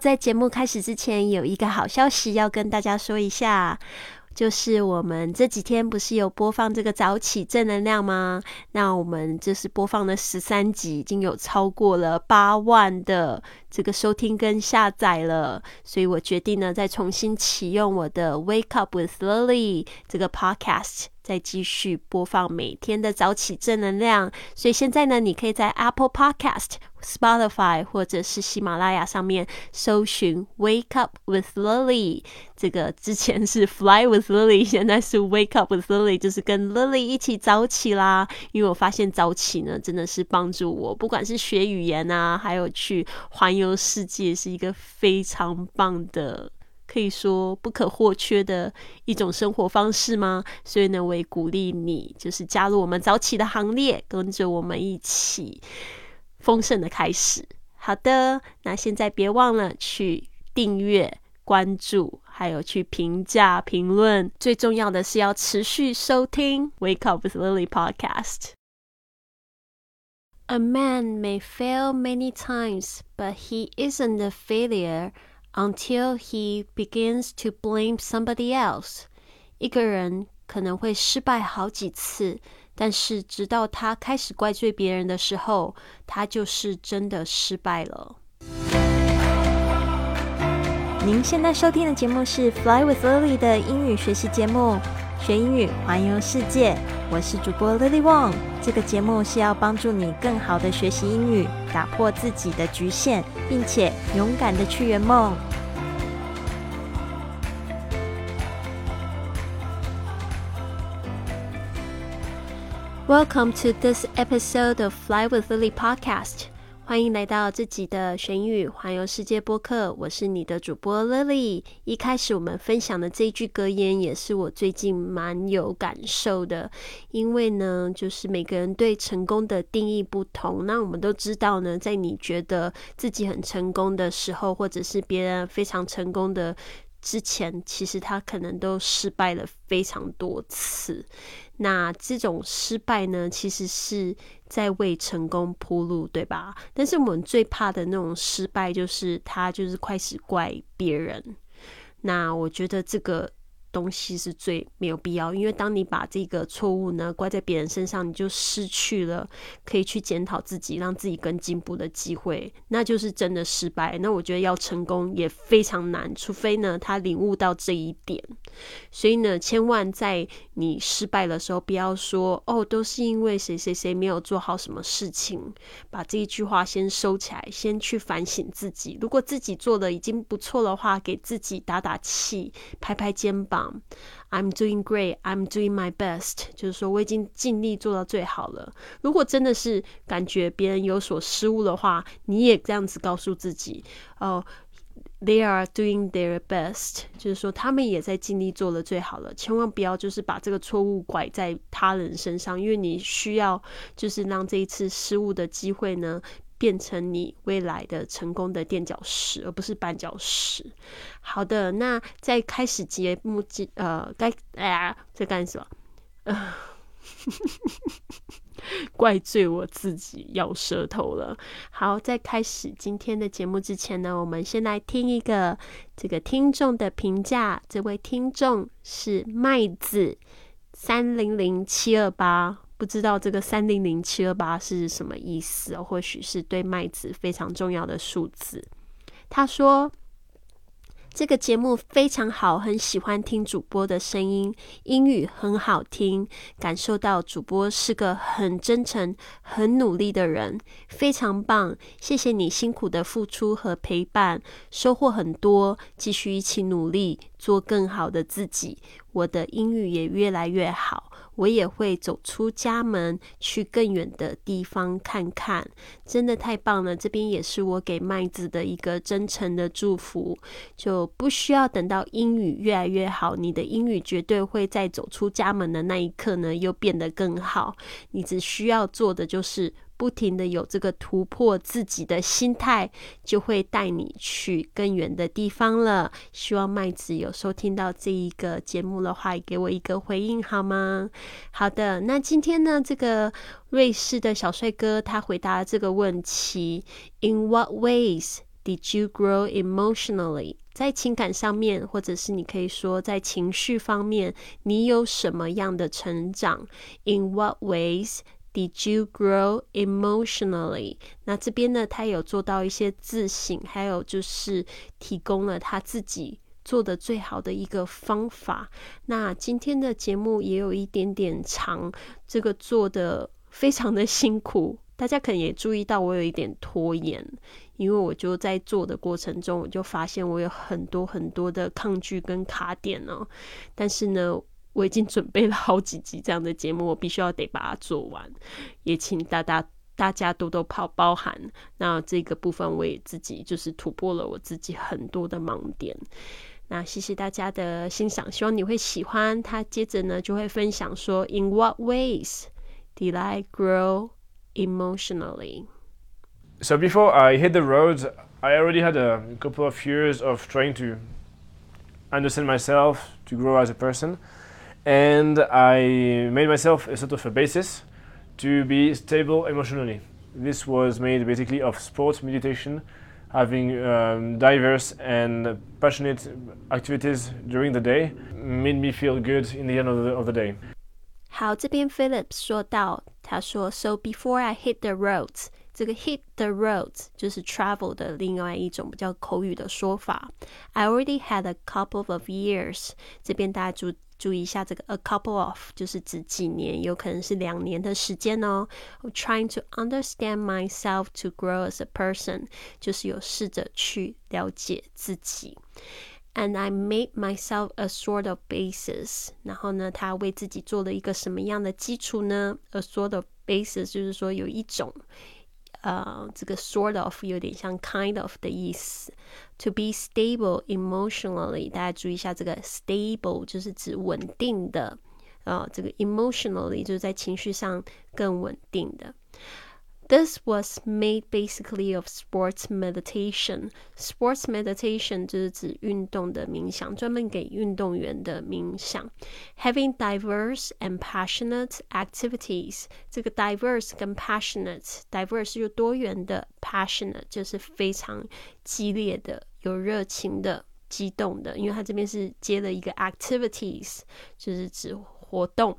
在节目开始之前，有一个好消息要跟大家说一下。就是我们这几天不是有播放这个早起正能量吗？那我们就是播放了十三集，已经有超过了八万的这个收听跟下载了，所以我决定呢，再重新启用我的 Wake Up with Lily 这个 Podcast。再继续播放每天的早起正能量，所以现在呢，你可以在 Apple Podcast、Spotify 或者是喜马拉雅上面搜寻 Wake Up with Lily。这个之前是 Fly with Lily，现在是 Wake Up with Lily，就是跟 Lily 一起早起啦。因为我发现早起呢，真的是帮助我，不管是学语言啊，还有去环游世界，是一个非常棒的。可以说不可或缺的一种生活方式吗？所以呢，我也鼓励你，就是加入我们早起的行列，跟着我们一起丰盛的开始。好的，那现在别忘了去订阅、关注，还有去评价、评论。最重要的是要持续收听《Wake Up with Lily》Podcast。A man may fail many times, but he isn't a failure. Until he begins to blame somebody else，一个人可能会失败好几次，但是直到他开始怪罪别人的时候，他就是真的失败了。您现在收听的节目是《Fly with Lily》的英语学习节目。学英语，环游世界。我是主播 Lily Wong。这个节目是要帮助你更好的学习英语，打破自己的局限，并且勇敢的去圆梦。Welcome to this episode of Fly with Lily podcast. 欢迎来到这集的学英语环游世界播客，我是你的主播 Lily。一开始我们分享的这句格言，也是我最近蛮有感受的。因为呢，就是每个人对成功的定义不同。那我们都知道呢，在你觉得自己很成功的时候，或者是别人非常成功的之前，其实他可能都失败了非常多次。那这种失败呢，其实是在为成功铺路，对吧？但是我们最怕的那种失败，就是他就是开始怪别人。那我觉得这个。东西是最没有必要，因为当你把这个错误呢怪在别人身上，你就失去了可以去检讨自己、让自己更进步的机会，那就是真的失败。那我觉得要成功也非常难，除非呢他领悟到这一点。所以呢，千万在你失败的时候，不要说哦，都是因为谁谁谁没有做好什么事情，把这一句话先收起来，先去反省自己。如果自己做的已经不错的话，给自己打打气，拍拍肩膀。I'm doing great. I'm doing my best. 就是说，我已经尽力做到最好了。如果真的是感觉别人有所失误的话，你也这样子告诉自己哦，They are doing their best. 就是说，他们也在尽力做了最好了。千万不要就是把这个错误拐在他人身上，因为你需要就是让这一次失误的机会呢。变成你未来的成功的垫脚石，而不是绊脚石。好的，那在开始节目之呃，该哎呀，在干什么？呃，怪罪我自己咬舌头了。好，在开始今天的节目之前呢，我们先来听一个这个听众的评价。这位听众是麦子三零零七二八。不知道这个三零零七二八是什么意思？或许是对麦子非常重要的数字。他说。这个节目非常好，很喜欢听主播的声音，英语很好听，感受到主播是个很真诚、很努力的人，非常棒。谢谢你辛苦的付出和陪伴，收获很多，继续一起努力，做更好的自己。我的英语也越来越好，我也会走出家门，去更远的地方看看。真的太棒了！这边也是我给麦子的一个真诚的祝福，就。不需要等到英语越来越好，你的英语绝对会在走出家门的那一刻呢，又变得更好。你只需要做的就是不停的有这个突破自己的心态，就会带你去更远的地方了。希望麦子有收听到这一个节目的话，也给我一个回应好吗？好的，那今天呢，这个瑞士的小帅哥他回答了这个问题：In what ways？Did you grow emotionally？在情感上面，或者是你可以说在情绪方面，你有什么样的成长？In what ways did you grow emotionally？那这边呢，他有做到一些自省，还有就是提供了他自己做的最好的一个方法。那今天的节目也有一点点长，这个做的非常的辛苦。大家可能也注意到我有一点拖延，因为我就在做的过程中，我就发现我有很多很多的抗拒跟卡点哦。但是呢，我已经准备了好几集这样的节目，我必须要得把它做完。也请大家大家多多包包涵。那这个部分我也自己就是突破了我自己很多的盲点。那谢谢大家的欣赏，希望你会喜欢。他接着呢就会分享说：In what ways did I grow? emotionally? So before I hit the road, I already had a couple of years of trying to understand myself, to grow as a person, and I made myself a sort of a basis to be stable emotionally. This was made basically of sports, meditation, having um, diverse and passionate activities during the day made me feel good in the end of the, of the day. 好，这边 Philip 说到，他说，So before I hit the roads，这个 hit the roads 就是 travel 的另外一种比较口语的说法。I already had a couple of years，这边大家注 注意一下，这个 a couple of 就是指几年，有可能是两年的时间哦。Trying to understand myself to grow as a person，就是有试着去了解自己。And I made myself a sort of basis。然后呢，他为自己做了一个什么样的基础呢？A sort of basis 就是说有一种，呃，这个 sort of 有点像 kind of 的意思。To be stable emotionally，大家注意一下，这个 stable 就是指稳定的，呃，这个 emotionally 就是在情绪上更稳定的。This was made basically of sports meditation. Sports meditation 就是指运动的冥想，专门给运动员的冥想。Having diverse and passionate activities，这个 diverse 跟 passionate，diverse 就多元的，passionate 就是非常激烈的、有热情的、激动的。因为它这边是接了一个 activities，就是指活动。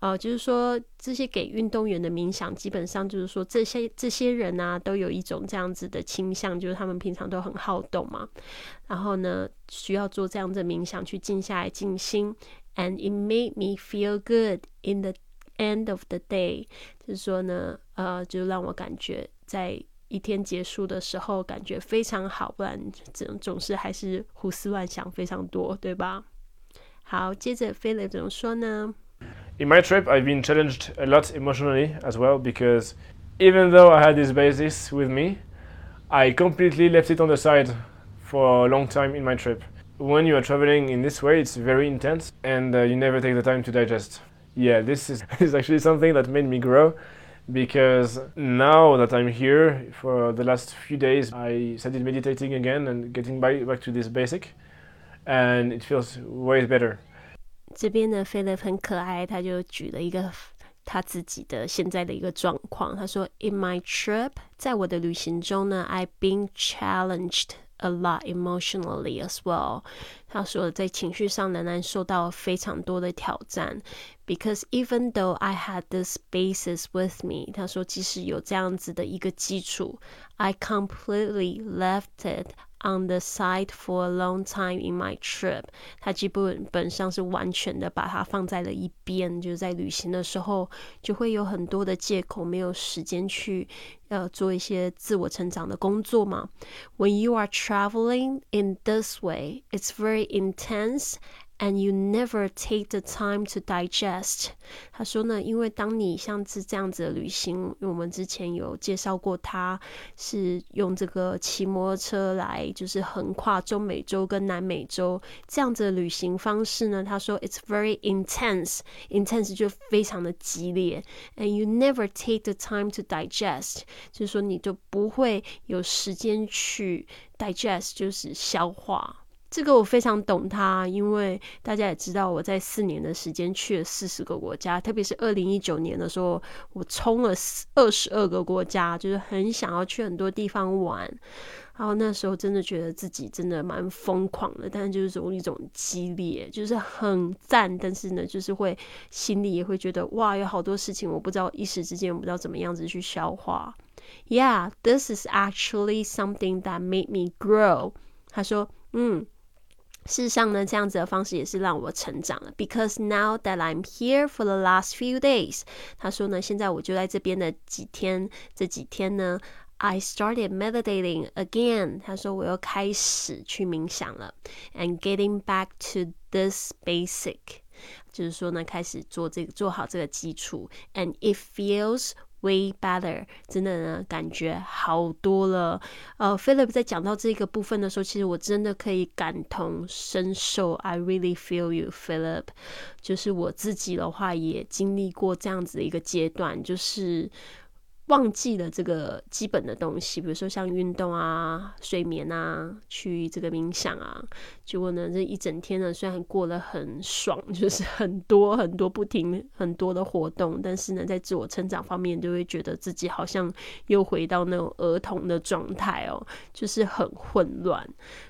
呃，就是说这些给运动员的冥想，基本上就是说这些这些人啊，都有一种这样子的倾向，就是他们平常都很好动嘛，然后呢，需要做这样的冥想去静下来静心。And it made me feel good in the end of the day，就是说呢，呃，就让我感觉在一天结束的时候感觉非常好，不然总总是还是胡思乱想非常多，对吧？好，接着 Philip 怎么说呢？in my trip, I've been challenged a lot emotionally as well because even though I had this basis with me, I completely left it on the side for a long time in my trip. When you are traveling in this way, it's very intense and uh, you never take the time to digest. Yeah, this is, is actually something that made me grow because now that I'm here for the last few days, I started meditating again and getting by, back to this basic, and it feels way better. 这边呢，Philip 很可爱，他就举了一个他自己的现在的一个状况。他说：“In my trip，在我的旅行中呢，I've been challenged a lot emotionally as well。”他说，在情绪上仍然受到非常多的挑战。Because even though I had this basis with me，他说，即使有这样子的一个基础，I completely left it。on the side for a long time in my trip，它基本本上是完全的把它放在了一边，就是在旅行的时候就会有很多的借口，没有时间去呃做一些自我成长的工作嘛。When you are traveling in this way, it's very intense And you never take the time to digest。他说呢，因为当你像是这样子的旅行，我们之前有介绍过，他是用这个骑摩托车来，就是横跨中美洲跟南美洲这样子的旅行方式呢。他说，It's very intense，intense 就非常的激烈。And you never take the time to digest，就是说你就不会有时间去 digest，就是消化。这个我非常懂他，因为大家也知道，我在四年的时间去了四十个国家，特别是二零一九年的时候，我冲了二十二个国家，就是很想要去很多地方玩。然后那时候真的觉得自己真的蛮疯狂的，但是就是有一种激烈，就是很赞，但是呢，就是会心里也会觉得哇，有好多事情我不知道，一时之间我不知道怎么样子去消化。Yeah, this is actually something that made me grow。他说，嗯。事实上呢，这样子的方式也是让我成长了。Because now that I'm here for the last few days，他说呢，现在我就在这边的几天，这几天呢，I started meditating again。他说我又开始去冥想了，and getting back to this basic，就是说呢，开始做这个做好这个基础，and it feels Way better，真的呢，感觉好多了。呃，Philip 在讲到这个部分的时候，其实我真的可以感同身受。I really feel you, Philip。就是我自己的话，也经历过这样子的一个阶段，就是。忘记了这个基本的东西，比如说像运动啊、睡眠啊、去这个冥想啊，结果呢，这一整天呢，虽然过得很爽，就是很多很多不停很多的活动，但是呢，在自我成长方面，就会觉得自己好像又回到那种儿童的状态哦，就是很混乱。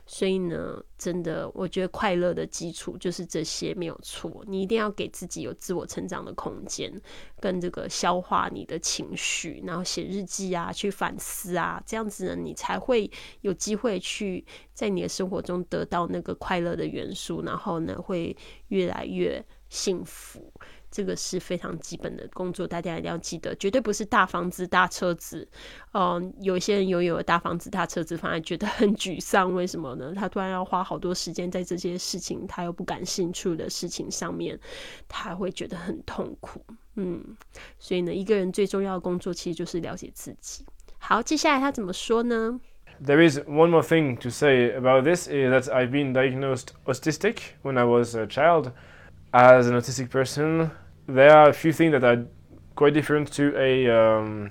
所以呢，真的，我觉得快乐的基础就是这些，没有错。你一定要给自己有自我成长的空间，跟这个消化你的情绪，然后写日记啊，去反思啊，这样子呢，你才会有机会去在你的生活中得到那个快乐的元素，然后呢，会越来越幸福。这个是非常基本的工作，大家一定要记得，绝对不是大房子、大车子。嗯，有些人拥有了大房子、大车子，反而觉得很沮丧。为什么呢？他突然要花好多时间在这些事情他又不感兴趣的事情上面，他会觉得很痛苦。嗯，所以呢，一个人最重要的工作其实就是了解自己。好，接下来他怎么说呢？There is one more thing to say about this is that I've been diagnosed autistic when I was a child. As an autistic person, there are a few things that are quite different to a um,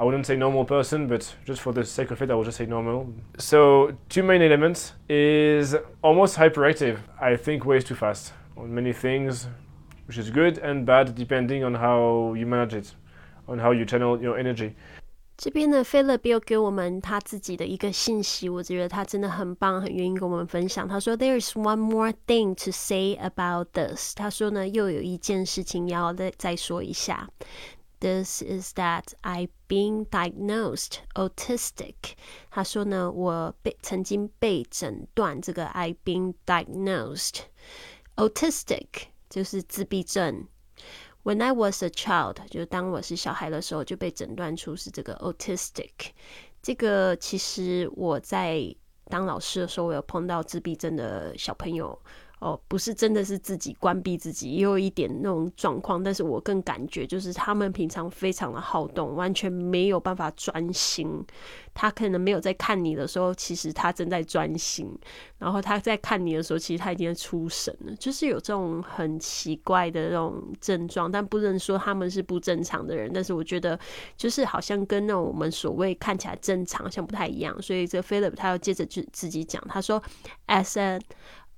I wouldn't say normal person, but just for the sake of it, I will just say normal. So two main elements is almost hyperactive. I think way too fast on many things, which is good and bad depending on how you manage it, on how you channel your energy. 这边呢，菲勒比又给我们他自己的一个信息，我觉得他真的很棒，很愿意跟我们分享。他说：“There is one more thing to say about this。”他说呢，又有一件事情要再再说一下。This is that I've been diagnosed autistic。他说呢，我被曾经被诊断这个 I've been diagnosed autistic，就是自闭症。When I was a child，就当我是小孩的时候，就被诊断出是这个 autistic。这个其实我在当老师的时候，我有碰到自闭症的小朋友。哦，不是真的是自己关闭自己，也有一点那种状况。但是我更感觉就是他们平常非常的好动，完全没有办法专心。他可能没有在看你的时候，其实他正在专心；然后他在看你的时候，其实他已经出神了。就是有这种很奇怪的那种症状，但不能说他们是不正常的人。但是我觉得，就是好像跟那种我们所谓看起来正常，像不太一样。所以这 Philip 他要接着自自己讲，他说：“As a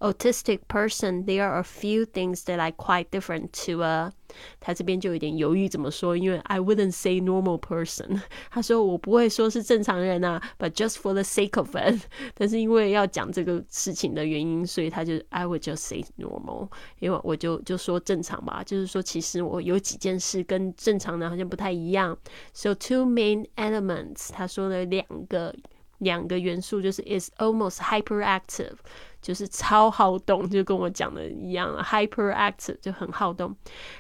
autistic person, there are a few things that are quite different to a 他这边就有点犹豫怎么说，因为 I wouldn't say normal person。他说我不会说是正常人啊，but just for the sake of it。但是因为要讲这个事情的原因，所以他就 I would just say normal。因为我就就说正常吧，就是说其实我有几件事跟正常人好像不太一样。So two main elements，他说了两个 两个元素，就是 is almost hyperactive。就是超好动，就跟我讲的一样，hyperactive 就很好动。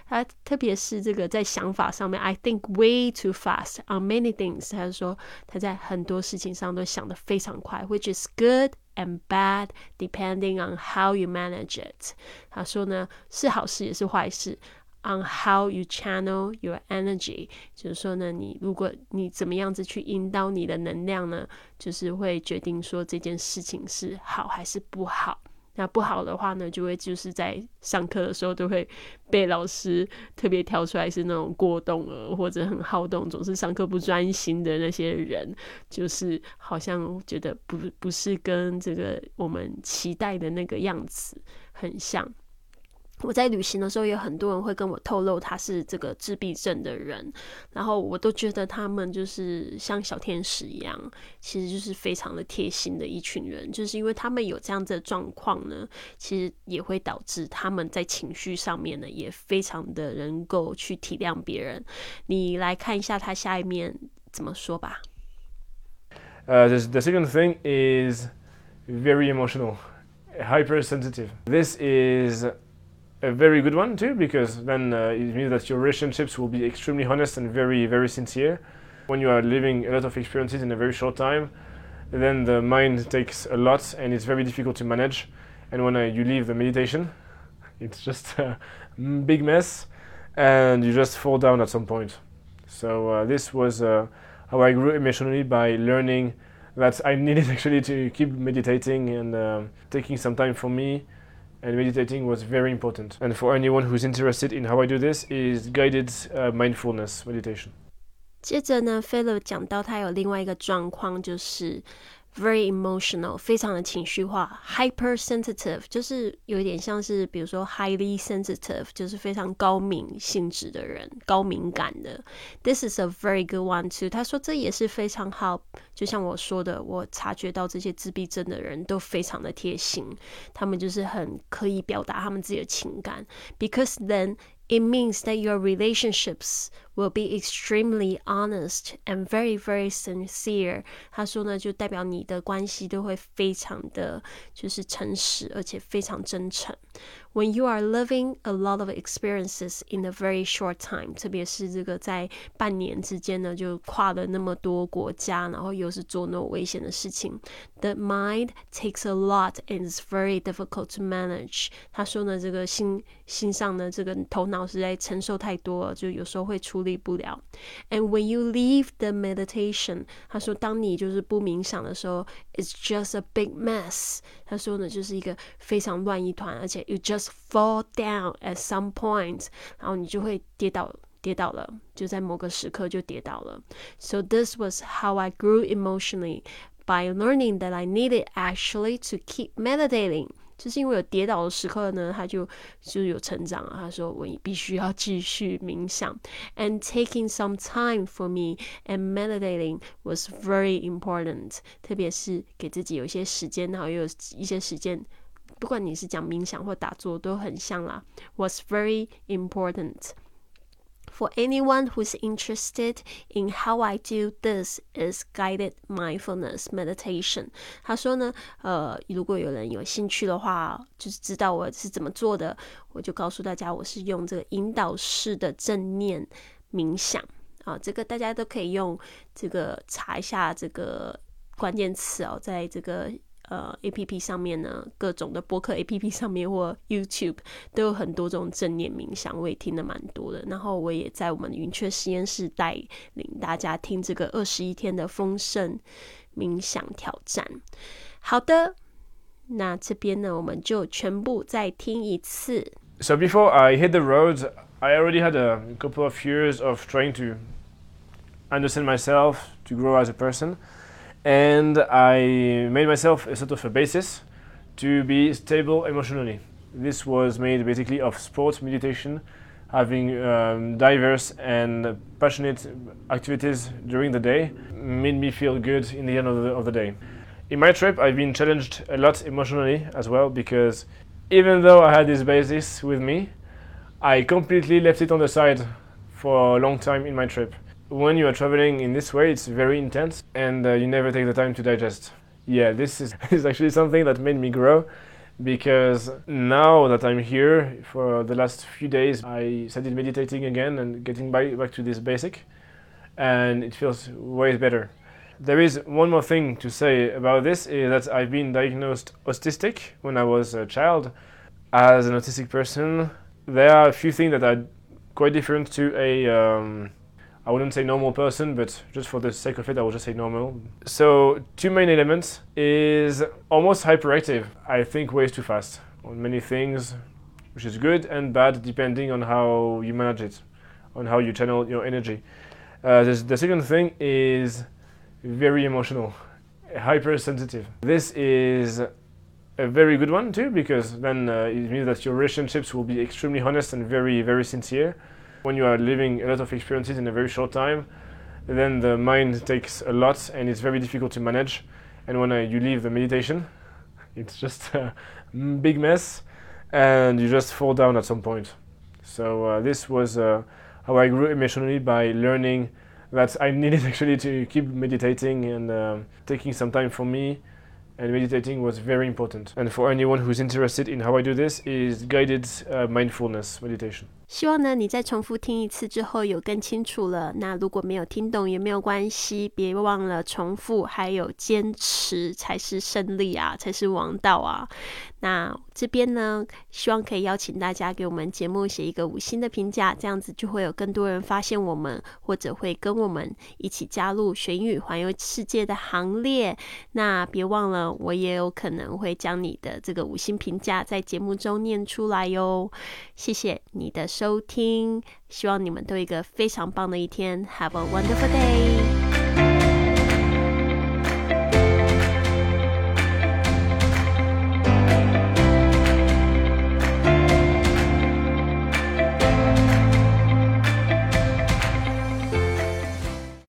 他特别是这个在想法上面，I think way too fast on many things。他说他在很多事情上都想得非常快，which is good and bad depending on how you manage it。他说呢，是好事也是坏事。On how you channel your energy，就是说呢，你如果你怎么样子去引导你的能量呢，就是会决定说这件事情是好还是不好。那不好的话呢，就会就是在上课的时候都会被老师特别挑出来，是那种过动儿或者很好动，总是上课不专心的那些人，就是好像觉得不不是跟这个我们期待的那个样子很像。我在旅行的时候，有很多人会跟我透露他是这个自闭症的人，然后我都觉得他们就是像小天使一样，其实就是非常的贴心的一群人，就是因为他们有这样子的状况呢，其实也会导致他们在情绪上面呢，也非常的能够去体谅别人。你来看一下他下一面怎么说吧。Uh, the, the second thing is very emotional, hypersensitive. This is a very good one too, because then uh, it means that your relationships will be extremely honest and very, very sincere. When you are living a lot of experiences in a very short time, then the mind takes a lot and it's very difficult to manage. And when uh, you leave the meditation, it's just a big mess and you just fall down at some point. So uh, this was uh, how I grew emotionally by learning that I needed actually to keep meditating and uh, taking some time for me and meditating was very important. And for anyone who's interested in how I do this, is guided uh, mindfulness meditation. 接着呢，Philip 讲到他有另外一个状况，就是 very emotional，非常的情绪化；hypersensitive 就是有一点像是，比如说 highly sensitive，就是非常高敏性质的人，高敏感的。This is a very good one too。他说这也是非常好，就像我说的，我察觉到这些自闭症的人都非常的贴心，他们就是很可以表达他们自己的情感，because then it means that your relationships will be extremely honest and very very sincere。他说呢，就代表你的关系都会非常的就是诚实，而且非常真诚。 when you are living a lot of experiences in a very short time，特别是这个在半年之间呢，就跨了那么多国家，然后又是做那种危险的事情，the mind takes a lot and is very difficult to manage。他说呢，这个心心上呢，这个头脑实在承受太多了，就有时候会处理不了。And when you leave the meditation，他说，当你就是不冥想的时候，it's just a big mess。他说呢，就是一个非常乱一团，而且 you just fall down at some point，然后你就会跌倒，跌倒了，就在某个时刻就跌倒了。So this was how I grew emotionally by learning that I needed actually to keep meditating。就是因为有跌倒的时刻呢，他就就有成长了。他说我必须要继续冥想，and taking some time for me and meditating was very important。特别是给自己有一些时间，然后又有一些时间， 不管你是讲冥想或打坐，都很像啦，was very important。For anyone who's interested in how I do this is guided mindfulness meditation。他说呢，呃，如果有人有兴趣的话，就是知道我是怎么做的，我就告诉大家，我是用这个引导式的正念冥想啊，这个大家都可以用这个查一下这个关键词哦，在这个。呃，A P P 上面呢，各种的播客 A P P 上面或 YouTube 都有很多这种正念冥想，我也听的蛮多的。然后我也在我们云雀实验室带领大家听这个二十一天的丰盛冥想挑战。好的，那这边呢，我们就全部再听一次。So before I hit the road, I already had a couple of years of trying to understand myself, to grow as a person. And I made myself a sort of a basis to be stable emotionally. This was made basically of sports, meditation, having um, diverse and passionate activities during the day made me feel good in the end of the, of the day. In my trip, I've been challenged a lot emotionally as well because even though I had this basis with me, I completely left it on the side for a long time in my trip when you are traveling in this way, it's very intense and uh, you never take the time to digest. Yeah, this is, is actually something that made me grow because now that I'm here for the last few days, I started meditating again and getting back, back to this basic, and it feels way better. There is one more thing to say about this is that I've been diagnosed autistic when I was a child. As an autistic person, there are a few things that are quite different to a um, I wouldn't say normal person, but just for the sake of it, I will just say normal. So, two main elements is almost hyperactive. I think way too fast on many things, which is good and bad depending on how you manage it, on how you channel your energy. Uh, the second thing is very emotional, hypersensitive. This is a very good one too, because then uh, it means that your relationships will be extremely honest and very, very sincere. When you are living a lot of experiences in a very short time, then the mind takes a lot and it's very difficult to manage. And when uh, you leave the meditation, it's just a big mess and you just fall down at some point. So uh, this was uh, how I grew emotionally by learning that I needed actually to keep meditating and um, taking some time for me and meditating was very important. And for anyone who's interested in how I do this is guided uh, mindfulness meditation. 希望呢，你再重复听一次之后有更清楚了。那如果没有听懂也没有关系，别忘了重复，还有坚持才是胜利啊，才是王道啊。那这边呢，希望可以邀请大家给我们节目写一个五星的评价，这样子就会有更多人发现我们，或者会跟我们一起加入玄宇环游世界的行列。那别忘了，我也有可能会将你的这个五星评价在节目中念出来哟。谢谢你的。收听，希望你们都有一个非常棒的一天。Have a wonderful day。